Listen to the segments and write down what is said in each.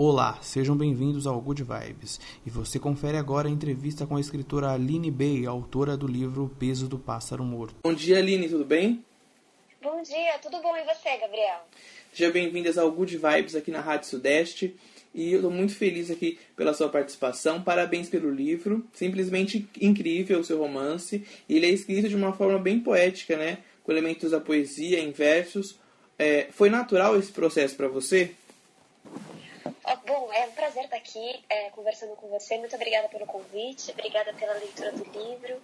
Olá, sejam bem-vindos ao Good Vibes. E você confere agora a entrevista com a escritora Aline Bey, autora do livro O Peso do Pássaro Morto. Bom dia, Aline, tudo bem? Bom dia, tudo bom e você, Gabriel? Sejam bem-vindas ao Good Vibes aqui na Rádio Sudeste. E eu estou muito feliz aqui pela sua participação. Parabéns pelo livro. Simplesmente incrível o seu romance. Ele é escrito de uma forma bem poética, né? Com elementos da poesia, em versos. É, foi natural esse processo para você? Bom, é um prazer estar aqui é, conversando com você. Muito obrigada pelo convite, obrigada pela leitura do livro.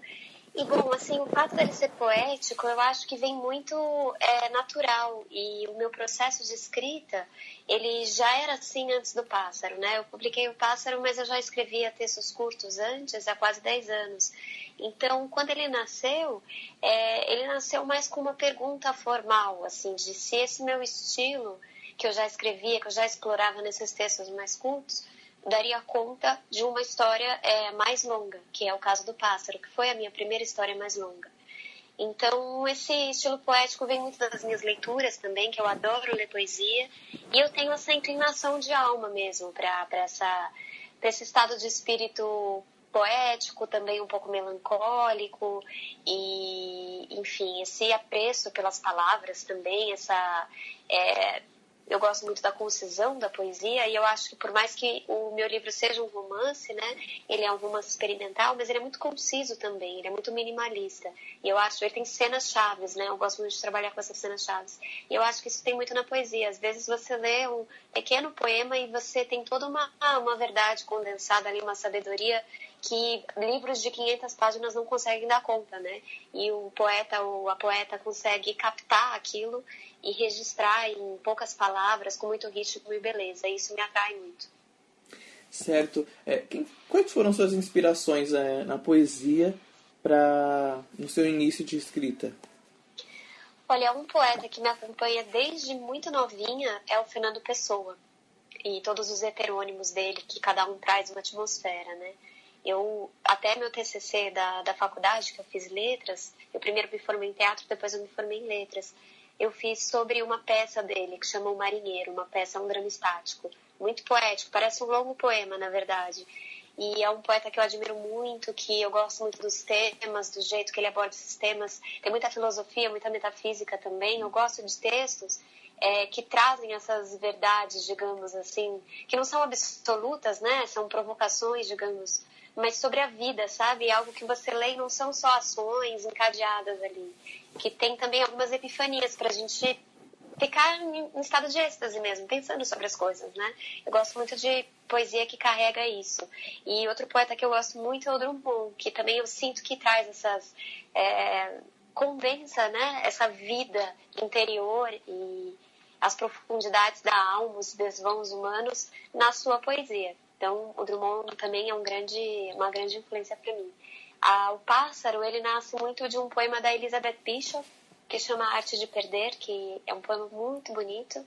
E, bom, assim, o fato dele ser poético, eu acho que vem muito é, natural. E o meu processo de escrita, ele já era assim antes do Pássaro, né? Eu publiquei o Pássaro, mas eu já escrevia textos curtos antes, há quase 10 anos. Então, quando ele nasceu, é, ele nasceu mais com uma pergunta formal, assim, de se esse meu estilo que eu já escrevia, que eu já explorava nesses textos mais cultos, daria conta de uma história é, mais longa, que é o caso do pássaro, que foi a minha primeira história mais longa. Então, esse estilo poético vem muito das minhas leituras também, que eu adoro ler poesia, e eu tenho essa inclinação de alma mesmo para esse estado de espírito poético, também um pouco melancólico, e, enfim, esse apreço pelas palavras também, essa. É, eu gosto muito da concisão da poesia e eu acho que por mais que o meu livro seja um romance, né, ele é um romance experimental, mas ele é muito conciso também, ele é muito minimalista. E eu acho, ele tem cenas chaves, né? Eu gosto muito de trabalhar com essas cenas chaves. E eu acho que isso tem muito na poesia. Às vezes você lê um pequeno poema e você tem toda uma uma verdade condensada ali, uma sabedoria que livros de 500 páginas não conseguem dar conta, né? E o poeta ou a poeta consegue captar aquilo e registrar em poucas palavras, com muito ritmo e beleza. Isso me atrai muito. Certo. É, quem, quais foram suas inspirações é, na poesia para no seu início de escrita? Olha, um poeta que me acompanha desde muito novinha é o Fernando Pessoa e todos os heterônimos dele, que cada um traz uma atmosfera, né? Eu, até meu TCC da, da faculdade, que eu fiz letras, eu primeiro me formei em teatro, depois eu me formei em letras. Eu fiz sobre uma peça dele, que chama O Marinheiro, uma peça, um drama estático. Muito poético, parece um longo poema, na verdade. E é um poeta que eu admiro muito, que eu gosto muito dos temas, do jeito que ele aborda esses temas. Tem muita filosofia, muita metafísica também. Eu gosto de textos é, que trazem essas verdades, digamos assim, que não são absolutas, né? São provocações, digamos, mas sobre a vida, sabe? Algo que você lê e não são só ações encadeadas ali. Que tem também algumas epifanias para a gente ficar em estado de êxtase mesmo, pensando sobre as coisas, né? Eu gosto muito de poesia que carrega isso. E outro poeta que eu gosto muito é o Drummond, que também eu sinto que traz essas. É, condensa, né? Essa vida interior e as profundidades da alma, os desvãos humanos na sua poesia. Então, o Drummond também é um grande, uma grande influência para mim. Ah, o Pássaro, ele nasce muito de um poema da Elizabeth Bishop, que chama Arte de Perder, que é um poema muito bonito.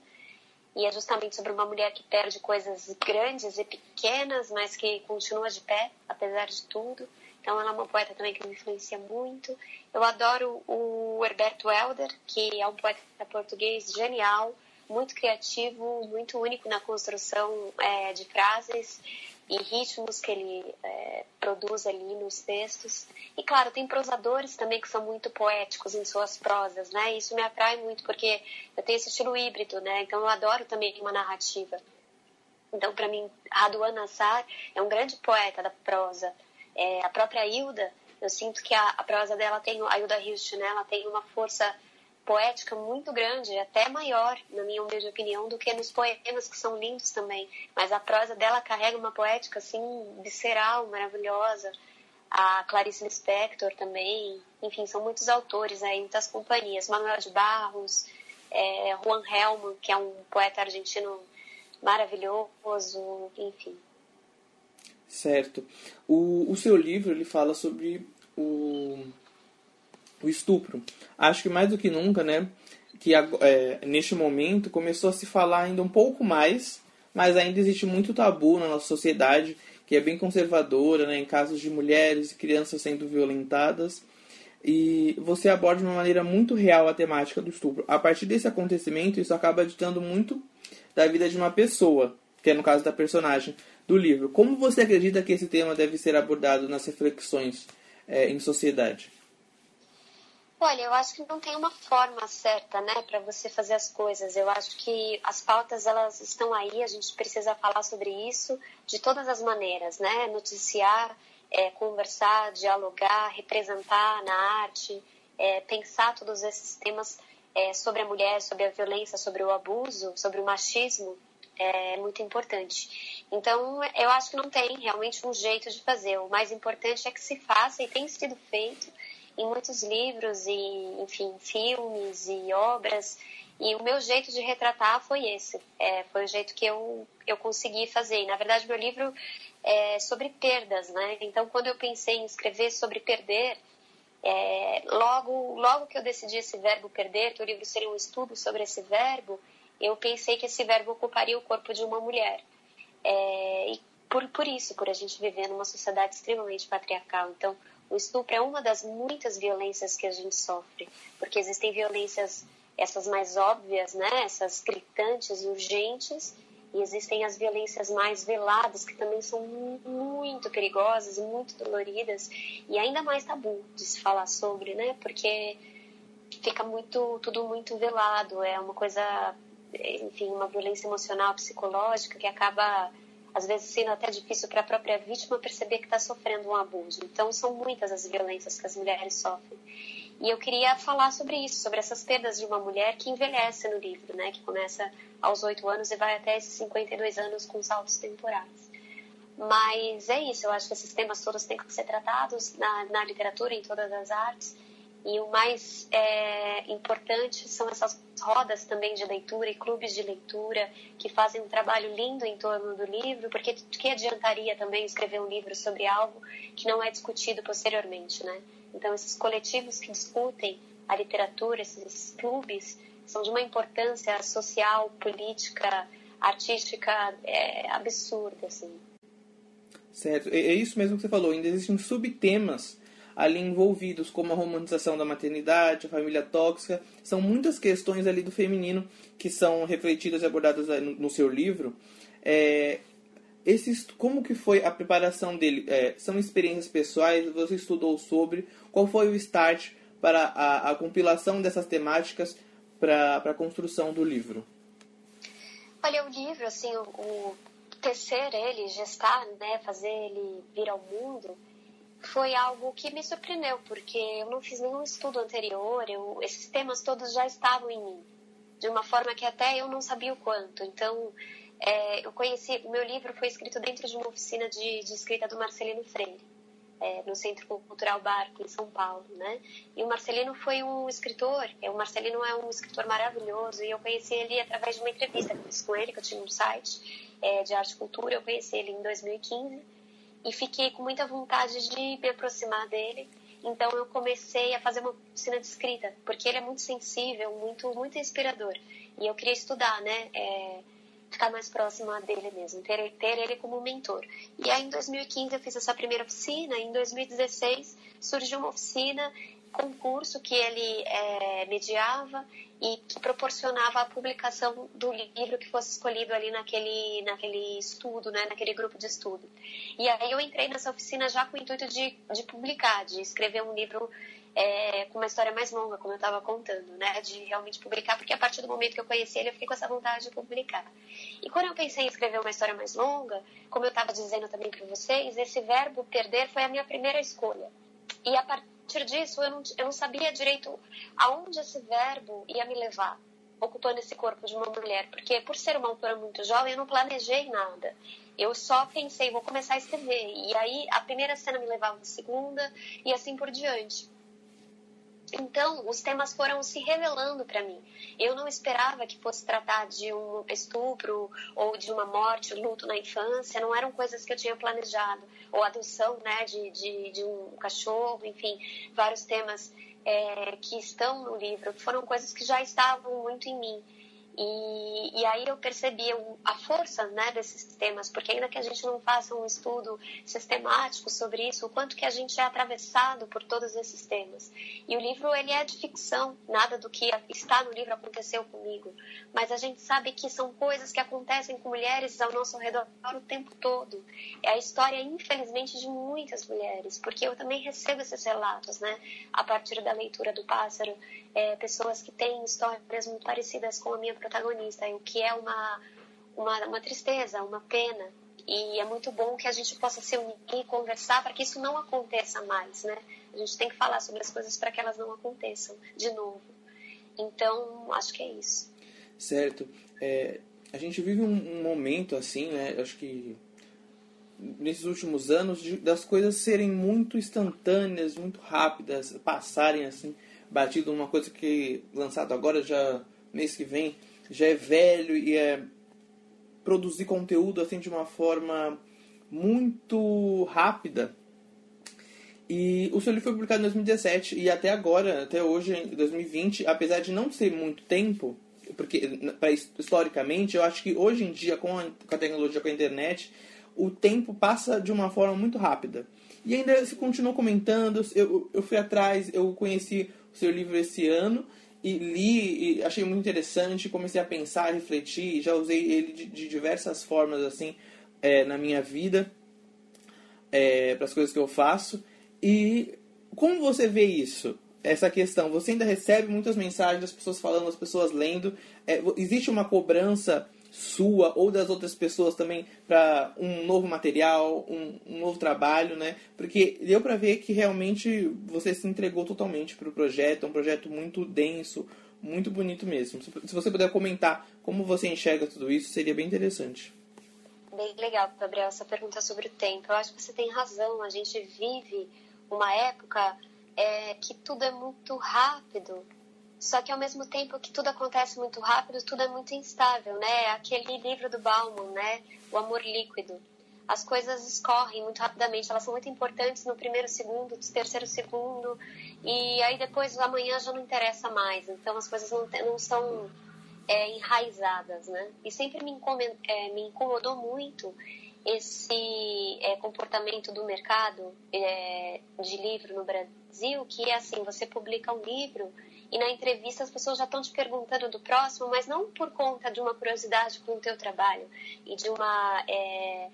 E é justamente sobre uma mulher que perde coisas grandes e pequenas, mas que continua de pé, apesar de tudo. Então, ela é uma poeta também que me influencia muito. Eu adoro o Herberto Helder, que é um poeta português genial, muito criativo, muito único na construção é, de frases e ritmos que ele é, produz ali nos textos. E claro, tem prosadores também que são muito poéticos em suas prosas, né? Isso me atrai muito porque eu tenho esse estilo híbrido, né? Então eu adoro também uma narrativa. Então, para mim, Raduan Nassar é um grande poeta da prosa. É, a própria Hilda, eu sinto que a, a prosa dela tem, a Hilda Hilst, né? Ela tem uma força poética muito grande, até maior, na minha humilde opinião, do que nos poemas que são lindos também. Mas a prosa dela carrega uma poética assim visceral, maravilhosa. A Clarice Lispector também, enfim, são muitos autores aí, muitas companhias. Manuel de Barros, é, Juan Helman, que é um poeta argentino maravilhoso, enfim. Certo. O, o seu livro ele fala sobre o o estupro. Acho que mais do que nunca, né, que é, neste momento começou a se falar ainda um pouco mais, mas ainda existe muito tabu na nossa sociedade, que é bem conservadora, né, em casos de mulheres e crianças sendo violentadas. E você aborda de uma maneira muito real a temática do estupro. A partir desse acontecimento, isso acaba ditando muito da vida de uma pessoa. que é no caso da personagem do livro. Como você acredita que esse tema deve ser abordado nas reflexões é, em sociedade? Olha, eu acho que não tem uma forma certa, né, para você fazer as coisas. Eu acho que as pautas elas estão aí, a gente precisa falar sobre isso de todas as maneiras, né? Noticiar, é, conversar, dialogar, representar na arte, é, pensar todos esses temas é, sobre a mulher, sobre a violência, sobre o abuso, sobre o machismo é muito importante. Então, eu acho que não tem realmente um jeito de fazer. O mais importante é que se faça e tem sido feito em muitos livros e, enfim, filmes e obras. E o meu jeito de retratar foi esse. É, foi o jeito que eu, eu consegui fazer. E, na verdade, meu livro é sobre perdas, né? Então, quando eu pensei em escrever sobre perder, é, logo, logo que eu decidi esse verbo perder, que o livro seria um estudo sobre esse verbo, eu pensei que esse verbo ocuparia o corpo de uma mulher. É, e por, por isso, por a gente viver numa sociedade extremamente patriarcal. Então, o estupro é uma das muitas violências que a gente sofre, porque existem violências, essas mais óbvias, né, essas gritantes urgentes, e existem as violências mais veladas, que também são muito perigosas muito doloridas, e ainda mais tabu de se falar sobre, né, porque fica muito, tudo muito velado, é uma coisa, enfim, uma violência emocional, psicológica, que acaba às vezes sendo até difícil para a própria vítima perceber que está sofrendo um abuso. Então, são muitas as violências que as mulheres sofrem. E eu queria falar sobre isso, sobre essas perdas de uma mulher que envelhece no livro, né? Que começa aos 8 anos e vai até esses 52 anos com saltos temporais. Mas é isso, eu acho que esses temas todos têm que ser tratados na, na literatura, em todas as artes. E o mais é, importante são essas rodas também de leitura e clubes de leitura que fazem um trabalho lindo em torno do livro, porque que adiantaria também escrever um livro sobre algo que não é discutido posteriormente, né? Então, esses coletivos que discutem a literatura, esses clubes, são de uma importância social, política, artística é, absurda, assim. Certo, é isso mesmo que você falou. Ainda existem subtemas ali envolvidos, como a romantização da maternidade, a família tóxica. São muitas questões ali do feminino que são refletidas e abordadas no seu livro. É, esses, como que foi a preparação dele? É, são experiências pessoais? Você estudou sobre? Qual foi o start para a, a compilação dessas temáticas para a construção do livro? Olha, o livro, assim, o, o tecer ele, gestar, né, fazer ele vir ao mundo, foi algo que me surpreendeu, porque eu não fiz nenhum estudo anterior, eu, esses temas todos já estavam em mim, de uma forma que até eu não sabia o quanto. Então, é, eu conheci, o meu livro foi escrito dentro de uma oficina de, de escrita do Marcelino Freire, é, no Centro Cultural Barco, em São Paulo, né? E o Marcelino foi um escritor, é, o Marcelino é um escritor maravilhoso, e eu conheci ele através de uma entrevista que eu fiz com ele, que eu tinha um site é, de arte e cultura, eu conheci ele em 2015, e fiquei com muita vontade de me aproximar dele, então eu comecei a fazer uma oficina de escrita, porque ele é muito sensível, muito, muito inspirador, e eu queria estudar, né? É, ficar mais próxima dele mesmo, ter, ter ele como mentor. E aí em 2015 eu fiz essa primeira oficina, em 2016 surgiu uma oficina, concurso que ele é, mediava e que proporcionava a publicação do livro que fosse escolhido ali naquele, naquele estudo, né, naquele grupo de estudo. E aí eu entrei nessa oficina já com o intuito de, de publicar, de escrever um livro é, com uma história mais longa, como eu estava contando, né? De realmente publicar, porque a partir do momento que eu conheci ele, eu fiquei com essa vontade de publicar. E quando eu pensei em escrever uma história mais longa, como eu estava dizendo também para vocês, esse verbo perder foi a minha primeira escolha. E a partir disso, eu não, eu não sabia direito aonde esse verbo ia me levar ocupando esse corpo de uma mulher, porque por ser uma autora muito jovem, eu não planejei nada. Eu só pensei, vou começar a escrever. E aí a primeira cena me levava à segunda e assim por diante. Então, os temas foram se revelando para mim. Eu não esperava que fosse tratar de um estupro ou de uma morte, luto na infância, não eram coisas que eu tinha planejado. Ou adoção né, de, de, de um cachorro, enfim, vários temas é, que estão no livro, foram coisas que já estavam muito em mim. E, e aí eu percebi a força né, desses temas, porque ainda que a gente não faça um estudo sistemático sobre isso, o quanto que a gente é atravessado por todos esses temas. E o livro ele é de ficção, nada do que está no livro aconteceu comigo, mas a gente sabe que são coisas que acontecem com mulheres ao nosso redor o tempo todo. É a história, infelizmente, de muitas mulheres, porque eu também recebo esses relatos, né, a partir da leitura do Pássaro, é, pessoas que têm histórias muito parecidas com a minha protagonista, o que é uma, uma, uma tristeza, uma pena. E é muito bom que a gente possa se unir e conversar para que isso não aconteça mais, né? A gente tem que falar sobre as coisas para que elas não aconteçam de novo. Então, acho que é isso. Certo. É, a gente vive um, um, momento assim, né? Acho que nesses últimos anos de, das coisas serem muito instantâneas, muito rápidas, passarem assim batido uma coisa que lançado agora já mês que vem já é velho e é produzir conteúdo assim de uma forma muito rápida. E o seu livro foi publicado em 2017 e até agora, até hoje, em 2020, apesar de não ser muito tempo, porque pra, historicamente eu acho que hoje em dia com a, com a tecnologia, com a internet, o tempo passa de uma forma muito rápida. E ainda se continuou comentando, eu, eu fui atrás, eu conheci seu livro esse ano e li e achei muito interessante, comecei a pensar, refletir, já usei ele de, de diversas formas assim é, na minha vida é, para as coisas que eu faço. E como você vê isso? Essa questão, você ainda recebe muitas mensagens das pessoas falando, as pessoas lendo. É, existe uma cobrança sua ou das outras pessoas também para um novo material, um, um, novo trabalho, né? Porque deu para ver que realmente você se entregou totalmente para o projeto, é um projeto muito denso, muito bonito mesmo. Se você puder comentar como você enxerga tudo isso, seria bem interessante. Bem legal, Gabriel, essa pergunta sobre o tempo. Eu acho que você tem razão. A gente vive uma época é, que tudo é muito rápido só que ao mesmo tempo que tudo acontece muito rápido, tudo é muito instável, né? Aquele livro do Bauman, né? O amor líquido. As coisas escorrem muito rapidamente, elas são muito importantes no primeiro segundo, no terceiro segundo, e aí depois amanhã já não interessa mais. Então as coisas não, não são é, enraizadas, né? E sempre me, é, me incomodou muito esse é, comportamento do mercado é, de livro no Brasil, que é assim, você publica um livro e na entrevista as pessoas já estão te perguntando do próximo, mas não por conta de uma curiosidade com o teu trabalho e de uma é,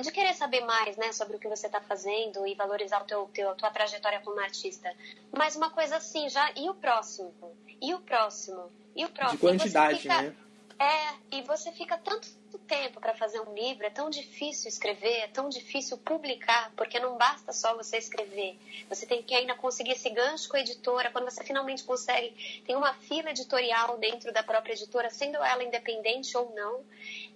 de querer saber mais, né, sobre o que você está fazendo e valorizar o teu, teu, a tua trajetória como artista, mas uma coisa assim, já e o próximo, e o próximo, e o próximo. De quantidade, fica, né? É, e você fica tanto tempo para fazer um livro, é tão difícil escrever, é tão difícil publicar, porque não basta só você escrever. Você tem que ainda conseguir esse gancho com a editora. Quando você finalmente consegue, tem uma fila editorial dentro da própria editora, sendo ela independente ou não.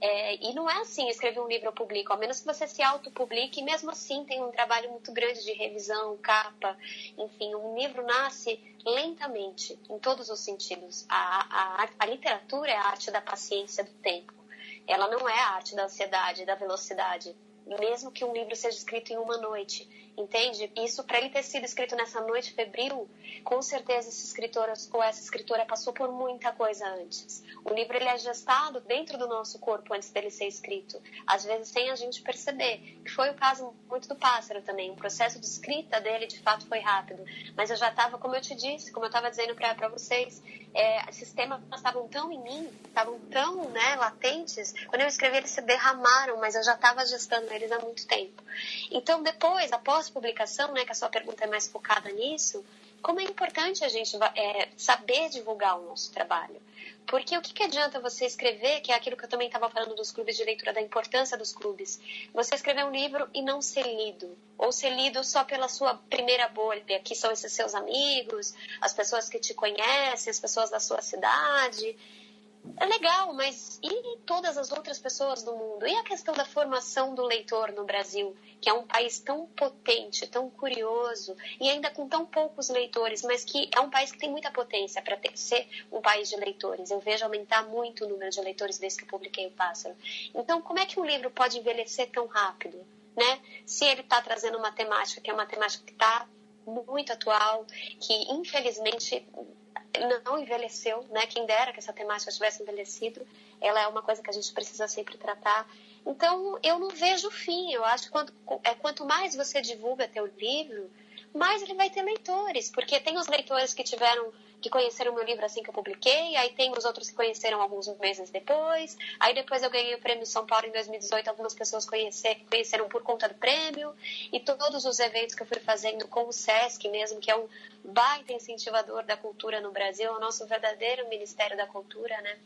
É, e não é assim, escrever um livro eu publico, a menos que você se autopublique, e mesmo assim tem um trabalho muito grande de revisão, capa, enfim, um livro nasce lentamente, em todos os sentidos. A, a, a literatura é a arte da paciência do tempo. Ela não é a arte da ansiedade, da velocidade. Mesmo que um livro seja escrito em uma noite, entende? Isso, para ele ter sido escrito nessa noite febril, com certeza esse escritor ou essa escritora passou por muita coisa antes. O livro ele é gestado dentro do nosso corpo antes dele ser escrito, às vezes sem a gente perceber. Foi o caso muito do pássaro também. O processo de escrita dele, de fato, foi rápido. Mas eu já estava, como eu te disse, como eu estava dizendo para vocês, é, sistemas estavam tão em mim, estavam tão né, latentes. Quando eu escrevi, eles se derramaram, mas eu já estava gestando eles há muito tempo. Então, depois, após publicação, né, que a sua pergunta é mais focada nisso, como é importante a gente é, saber divulgar o nosso trabalho. Porque o que, que adianta você escrever, que é aquilo que eu também estava falando dos clubes de leitura, da importância dos clubes, você escrever um livro e não ser lido, ou ser lido só pela sua primeira bolha, que são esses seus amigos, as pessoas que te conhecem, as pessoas da sua cidade, é legal, mas e todas as outras pessoas do mundo? E a questão da formação do leitor no Brasil, que é um país tão potente, tão curioso e ainda com tão poucos leitores, mas que é um país que tem muita potência para ser um país de leitores. Eu vejo aumentar muito o número de leitores desde que eu publiquei o Pássaro. Então, como é que um livro pode envelhecer tão rápido? Né? Se ele está trazendo uma temática que é uma temática que está muito atual, que infelizmente não envelheceu, né? Quem dera que essa temática tivesse envelhecido. Ela é uma coisa que a gente precisa sempre tratar. Então, eu não vejo fim. Eu acho que quanto, é, quanto mais você divulga teu livro, mais ele vai ter leitores, porque tem os leitores que tiveram que conheceram meu livro assim que eu publiquei, aí tem os outros que conheceram alguns meses depois, aí depois eu ganhei o prêmio São Paulo em 2018, algumas pessoas conhecer, conheceram por conta do prêmio, e todos os eventos que eu fui fazendo com o SESC mesmo, que é um baita incentivador da cultura no Brasil, é o nosso verdadeiro Ministério da Cultura, né?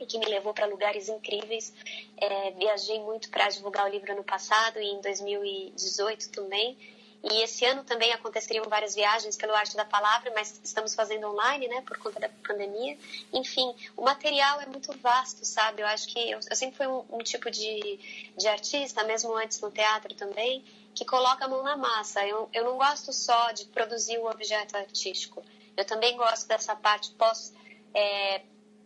e que me levou para lugares incríveis. É, viajei muito para divulgar o livro no passado e em 2018 também. E esse ano também aconteceriam várias viagens pelo Arte da Palavra, mas estamos fazendo online, né, por conta da pandemia. Enfim, o material é muito vasto, sabe? Eu acho que eu, eu sempre fui um, um, tipo de, de artista, mesmo antes no teatro também, que coloca a mão na massa. Eu, eu não gosto só de produzir um objeto artístico. Eu também gosto dessa parte pós. É,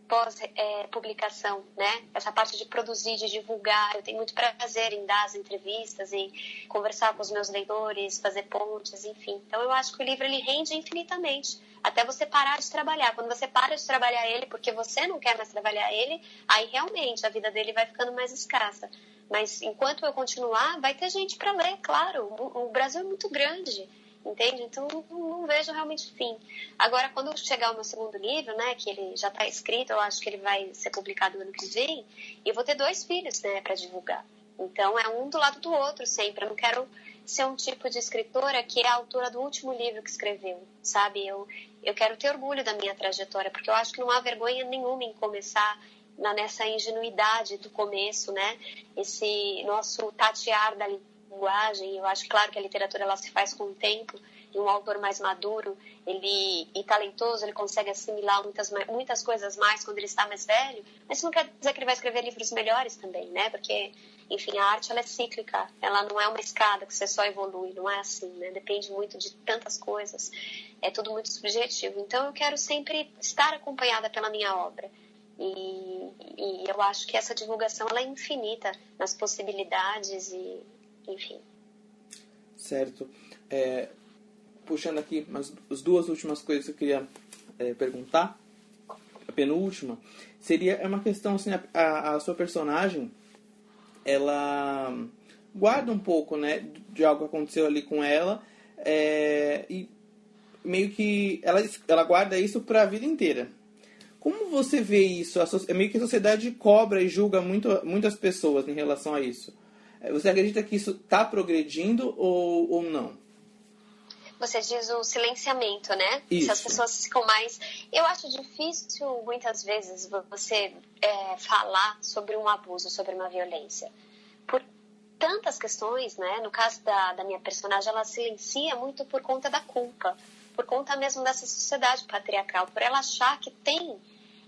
pós-publicação, é, né? Essa parte de produzir, de divulgar. Eu tenho muito prazer em dar as entrevistas, em conversar com os meus leitores, fazer pontes, enfim. Então eu acho que o livro ele rende infinitamente até você parar de trabalhar. Quando você para de trabalhar ele porque você não quer mais trabalhar ele, aí realmente a vida dele vai ficando mais escassa. Mas enquanto eu continuar, vai ter gente para ler, claro. O Brasil é muito grande entende? Então não vejo realmente fim. Agora, quando chegar o meu segundo livro, né, que ele já está escrito, eu acho que ele vai ser publicado no ano que vem, eu vou ter dois filhos, né, para divulgar. Então é um do lado do outro sempre. Eu não quero ser um tipo de escritora que é a autora do último livro que escreveu, sabe? Eu eu quero ter orgulho da minha trajetória, porque eu acho que não há vergonha nenhuma em começar na, nessa ingenuidade do começo, né? Esse nosso tatear da linguagem. Eu acho claro que a literatura ela se faz com o tempo e um autor mais maduro ele e talentoso ele consegue assimilar muitas muitas coisas mais quando ele está mais velho. Mas isso não quer dizer que ele vai escrever livros melhores também, né? Porque enfim a arte ela é cíclica, ela não é uma escada que você só evolui, não é assim, né? Depende muito de tantas coisas, é tudo muito subjetivo. Então eu quero sempre estar acompanhada pela minha obra. E, e, eu acho que essa divulgação ela é infinita nas possibilidades e, enfim. Certo. É, puxando aqui mas as duas últimas coisas que eu queria é, perguntar, a penúltima, seria é uma questão assim, a, a sua personagem, ela guarda um pouco, né, de algo que aconteceu ali com ela, é, e meio que ela, ela guarda isso para a vida inteira. Como você vê isso? A, é meio que a sociedade cobra e julga muito, muitas pessoas em relação a isso. É, você acredita que isso está progredindo ou, ou não? Você diz o silenciamento, né? Isso. Se as pessoas ficam mais. Eu acho difícil, muitas vezes, você é, falar sobre um abuso, sobre uma violência. Por tantas questões, né? No caso da, da minha personagem, ela silencia muito por conta da culpa. Por conta mesmo dessa sociedade patriarcal. Por ela achar que tem.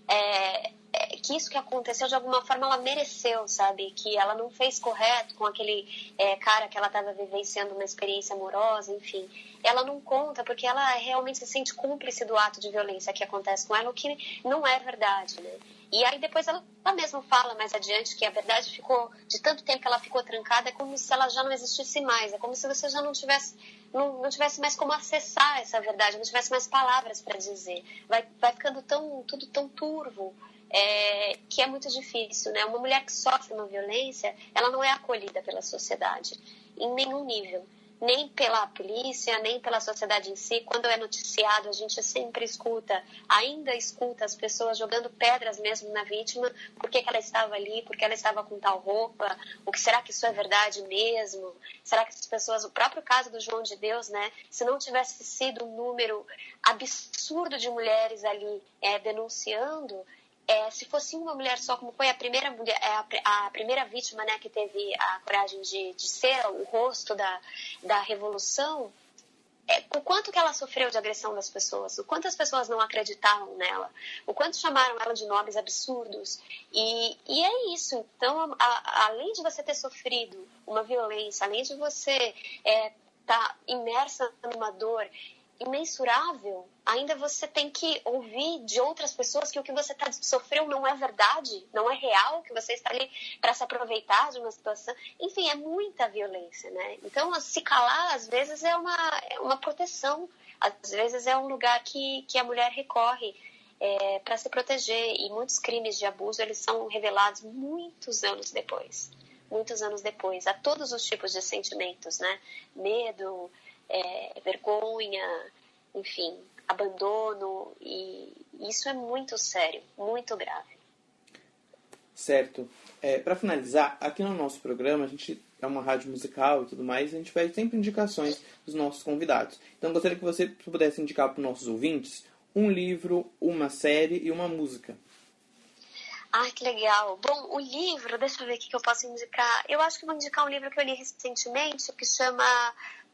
É, é, que isso que aconteceu de alguma forma ela mereceu, sabe? Que ela não fez correto com aquele é, cara que ela estava vivenciando uma experiência amorosa, enfim. Ela não conta porque ela realmente se sente cúmplice do ato de violência que acontece com ela, o que não é verdade, né? E aí depois ela, ela mesma fala mais adiante que a verdade ficou, de tanto tempo que ela ficou trancada, é como se ela já não existisse mais, é como se você já não tivesse, não, não tivesse mais como acessar essa verdade, não tivesse mais palavras para dizer. Vai, vai ficando tão, tudo tão turvo é, que é muito difícil, né? Uma mulher que sofre uma violência, ela não é acolhida pela sociedade em nenhum nível, nem pela polícia, nem pela sociedade em si. Quando é noticiado, a gente sempre escuta, ainda escuta as pessoas jogando pedras mesmo na vítima, por que, ela estava ali, por que ela estava com tal roupa, o que será que isso é verdade mesmo? Será que as pessoas, o próprio caso do João de Deus, né? Se não tivesse sido um número absurdo de mulheres ali é, denunciando, é, se fosse uma mulher só, como foi a primeira mulher, é, a, a, primeira vítima, né, que teve a coragem de, de ser o rosto da, da revolução, é, o quanto que ela sofreu de agressão das pessoas, o quanto as pessoas não acreditavam nela, o quanto chamaram ela de nomes absurdos. E, e é isso. Então, a, além de você ter sofrido uma violência, além de você estar é, tá imersa numa dor, imensurável, ainda você tem que ouvir de outras pessoas que o que você tá, sofreu não é verdade, não é real, que você está ali para se aproveitar de uma situação. Enfim, é muita violência, né? Então, se calar, às vezes, é uma, é uma proteção. Às vezes, é um lugar que, que a mulher recorre é, para se proteger. E muitos crimes de abuso, eles são revelados muitos anos depois. Muitos anos depois, a todos os tipos de sentimentos, né? Medo, é, vergonha, enfim, abandono, e isso é muito sério, muito grave. Certo. É, para finalizar, aqui no nosso programa, a gente é uma rádio musical e tudo mais, a gente faz sempre indicações dos nossos convidados. Então, gostaria que você pudesse indicar para os nossos ouvintes um livro, uma série e uma música. Ah, que legal. Bom, o livro, deixa eu ver o que eu posso indicar. Eu acho que vou indicar um livro que eu li recentemente, que chama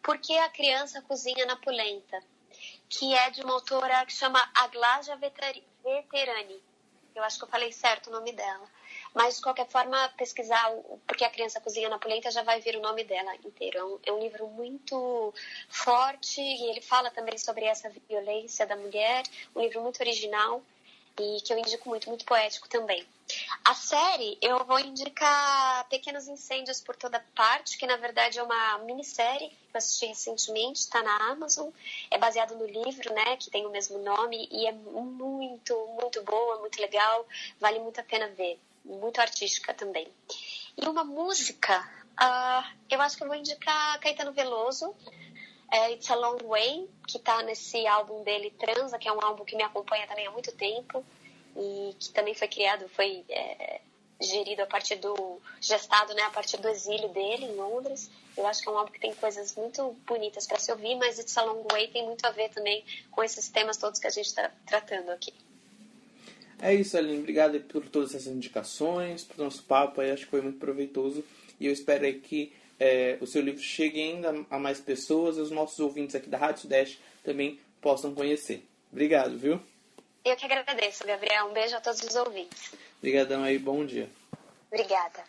por que a criança cozinha na polenta? Que é de uma autora que chama Aglaja Veterani. Eu acho que eu falei certo o nome dela. Mas, de qualquer forma, pesquisar o Porque a Criança Cozinha na Polenta já vai vir o nome dela inteiro. É um é livro muito forte e ele fala também sobre essa violência da mulher. Um livro muito original e que eu indico muito, muito poético também. A série, eu vou indicar Pequenos Incêndios por Toda Parte, que na verdade é uma minissérie que eu assisti recentemente, está na Amazon. É baseado no livro, né, que tem o mesmo nome e é muito, muito boa, muito legal, vale muito a pena ver. Muito artística também. E uma música, uh, eu acho que eu vou indicar Caetano Veloso, é It's a Long Way, que está nesse álbum dele, Transa, que é um álbum que me acompanha também há muito tempo e que também foi criado, foi é, gerido a partir do gestado, né, a partir do exílio dele em Londres. Eu acho que é um álbum que tem coisas muito bonitas para se ouvir, mas It's a Long Way tem muito a ver também com esses temas todos que a gente está tratando aqui. É isso, Aline. Obrigado por todas essas indicações, por nosso papo. Aí, acho que foi muito proveitoso e eu espero que é, o seu livro chegue ainda a mais pessoas e os nossos ouvintes aqui da Rádio Sudeste também possam conhecer. Obrigado, viu? Eu que agradeço, Gabriel. Um beijo a todos os ouvintes. Obrigadão aí, bom dia. Obrigada.